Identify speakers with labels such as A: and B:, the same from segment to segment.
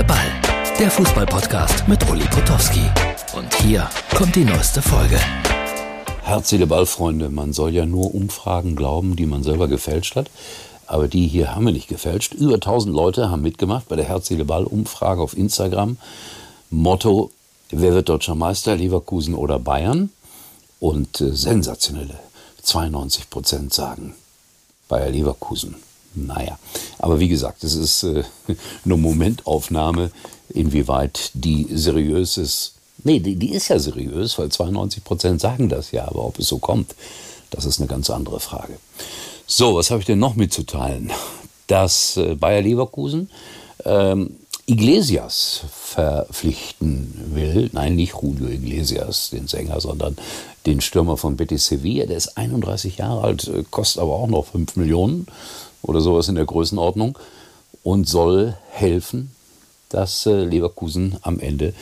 A: Seele, Ball. Der Fußballpodcast mit Uli Potowski. Und hier kommt die neueste Folge.
B: Herz, Seele, Ball, Freunde. Man soll ja nur Umfragen glauben, die man selber gefälscht hat. Aber die hier haben wir nicht gefälscht. Über 1000 Leute haben mitgemacht bei der Herz, Seele, Ball Umfrage auf Instagram. Motto, wer wird deutscher Meister, Leverkusen oder Bayern? Und äh, sensationelle 92 Prozent sagen Bayer Leverkusen. Naja, aber wie gesagt, es ist äh, eine Momentaufnahme, inwieweit die seriös ist. Nee, die, die ist ja seriös, weil 92 Prozent sagen das ja, aber ob es so kommt, das ist eine ganz andere Frage. So, was habe ich denn noch mitzuteilen? Dass äh, Bayer Leverkusen ähm, Iglesias verpflichten will. Nein, nicht Julio Iglesias, den Sänger, sondern den Stürmer von Betis Sevilla. Der ist 31 Jahre alt, äh, kostet aber auch noch 5 Millionen oder sowas in der Größenordnung und soll helfen, dass äh, Leverkusen am Ende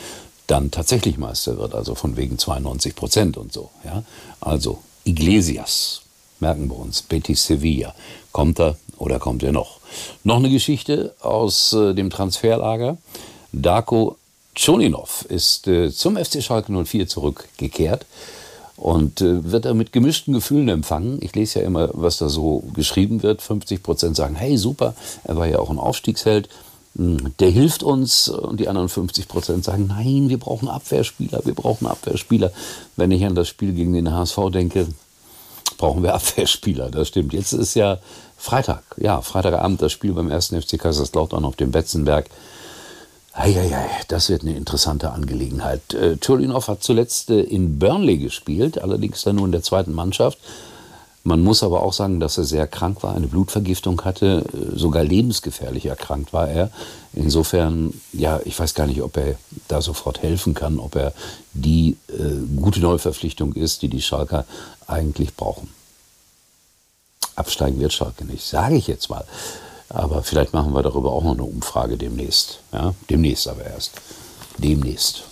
B: dann tatsächlich Meister wird, also von wegen 92 Prozent und so. Ja? Also Iglesias, merken wir uns, Betis Sevilla. Kommt er oder kommt er noch? Noch eine Geschichte aus äh, dem Transferlager. Darko Choninov ist äh, zum FC Schalke 04 zurückgekehrt und äh, wird er mit gemischten Gefühlen empfangen. Ich lese ja immer, was da so geschrieben wird. 50 Prozent sagen, hey, super, er war ja auch ein Aufstiegsheld. Hm, der hilft uns und die anderen 50 Prozent sagen, nein, wir brauchen Abwehrspieler, wir brauchen Abwehrspieler. Wenn ich an das Spiel gegen den HSV denke, brauchen wir Abwehrspieler, das stimmt. Jetzt ist ja Freitag, ja, Freitagabend das Spiel beim 1. FC Kaiserslautern auf dem Betzenberg. Eieiei, das wird eine interessante Angelegenheit. Äh, Cholinov hat zuletzt äh, in Burnley gespielt, allerdings dann nur in der zweiten Mannschaft. Man muss aber auch sagen, dass er sehr krank war, eine Blutvergiftung hatte, äh, sogar lebensgefährlich erkrankt war er. Insofern, ja, ich weiß gar nicht, ob er da sofort helfen kann, ob er die äh, gute Neuverpflichtung ist, die die Schalker eigentlich brauchen. Absteigen wird Schalke nicht, sage ich jetzt mal. Aber vielleicht machen wir darüber auch noch eine Umfrage demnächst. Ja? Demnächst aber erst. Demnächst.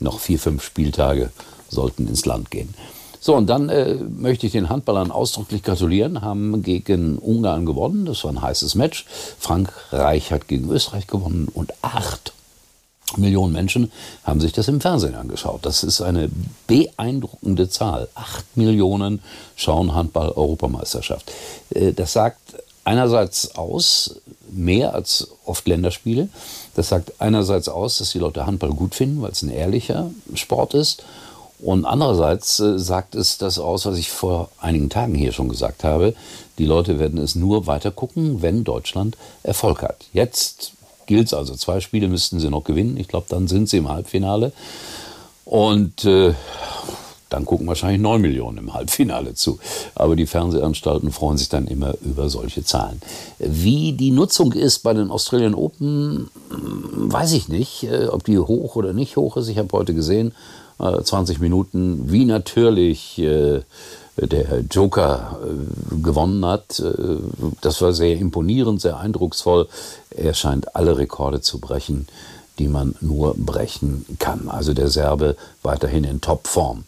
B: Noch vier, fünf Spieltage sollten ins Land gehen. So, und dann äh, möchte ich den Handballern ausdrücklich gratulieren, haben gegen Ungarn gewonnen. Das war ein heißes Match. Frankreich hat gegen Österreich gewonnen und acht Millionen Menschen haben sich das im Fernsehen angeschaut. Das ist eine beeindruckende Zahl. Acht Millionen schauen Handball-Europameisterschaft. Äh, das sagt einerseits aus, mehr als oft Länderspiele. Das sagt einerseits aus, dass die Leute Handball gut finden, weil es ein ehrlicher Sport ist. Und andererseits äh, sagt es das aus, was ich vor einigen Tagen hier schon gesagt habe. Die Leute werden es nur weiter gucken, wenn Deutschland Erfolg hat. Jetzt gilt es also, zwei Spiele müssten sie noch gewinnen. Ich glaube, dann sind sie im Halbfinale. Und äh, dann gucken wahrscheinlich 9 Millionen im Halbfinale zu. Aber die Fernsehanstalten freuen sich dann immer über solche Zahlen. Wie die Nutzung ist bei den Australian Open, hm, weiß ich nicht, äh, ob die hoch oder nicht hoch ist. Ich habe heute gesehen, 20 äh, Minuten, wie natürlich äh, der Joker gewonnen hat. Das war sehr imponierend, sehr eindrucksvoll. Er scheint alle Rekorde zu brechen, die man nur brechen kann. Also der Serbe weiterhin in Topform.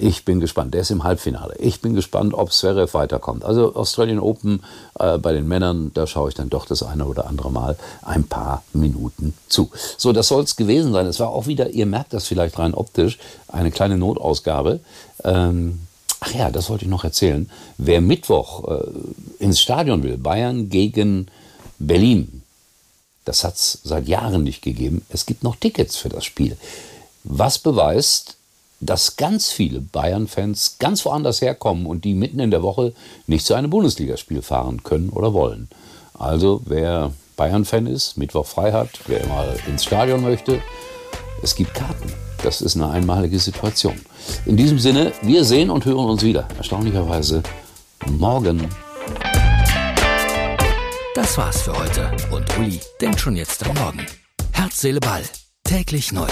B: Ich bin gespannt. Der ist im Halbfinale. Ich bin gespannt, ob Zverev weiterkommt. Also Australian Open äh, bei den Männern, da schaue ich dann doch das eine oder andere Mal ein paar Minuten zu. So, das soll es gewesen sein. Es war auch wieder, ihr merkt das vielleicht rein optisch, eine kleine Notausgabe. Ähm, ach ja, das wollte ich noch erzählen. Wer Mittwoch äh, ins Stadion will, Bayern gegen Berlin, das hat es seit Jahren nicht gegeben. Es gibt noch Tickets für das Spiel. Was beweist, dass ganz viele Bayern-Fans ganz woanders herkommen und die mitten in der Woche nicht zu einem Bundesligaspiel fahren können oder wollen. Also wer Bayern-Fan ist, Mittwoch frei hat, wer mal ins Stadion möchte, es gibt Karten. Das ist eine einmalige Situation. In diesem Sinne, wir sehen und hören uns wieder, erstaunlicherweise morgen.
A: Das war's für heute und Uli denkt schon jetzt am Morgen. Herz, Seele, Ball. Täglich neu.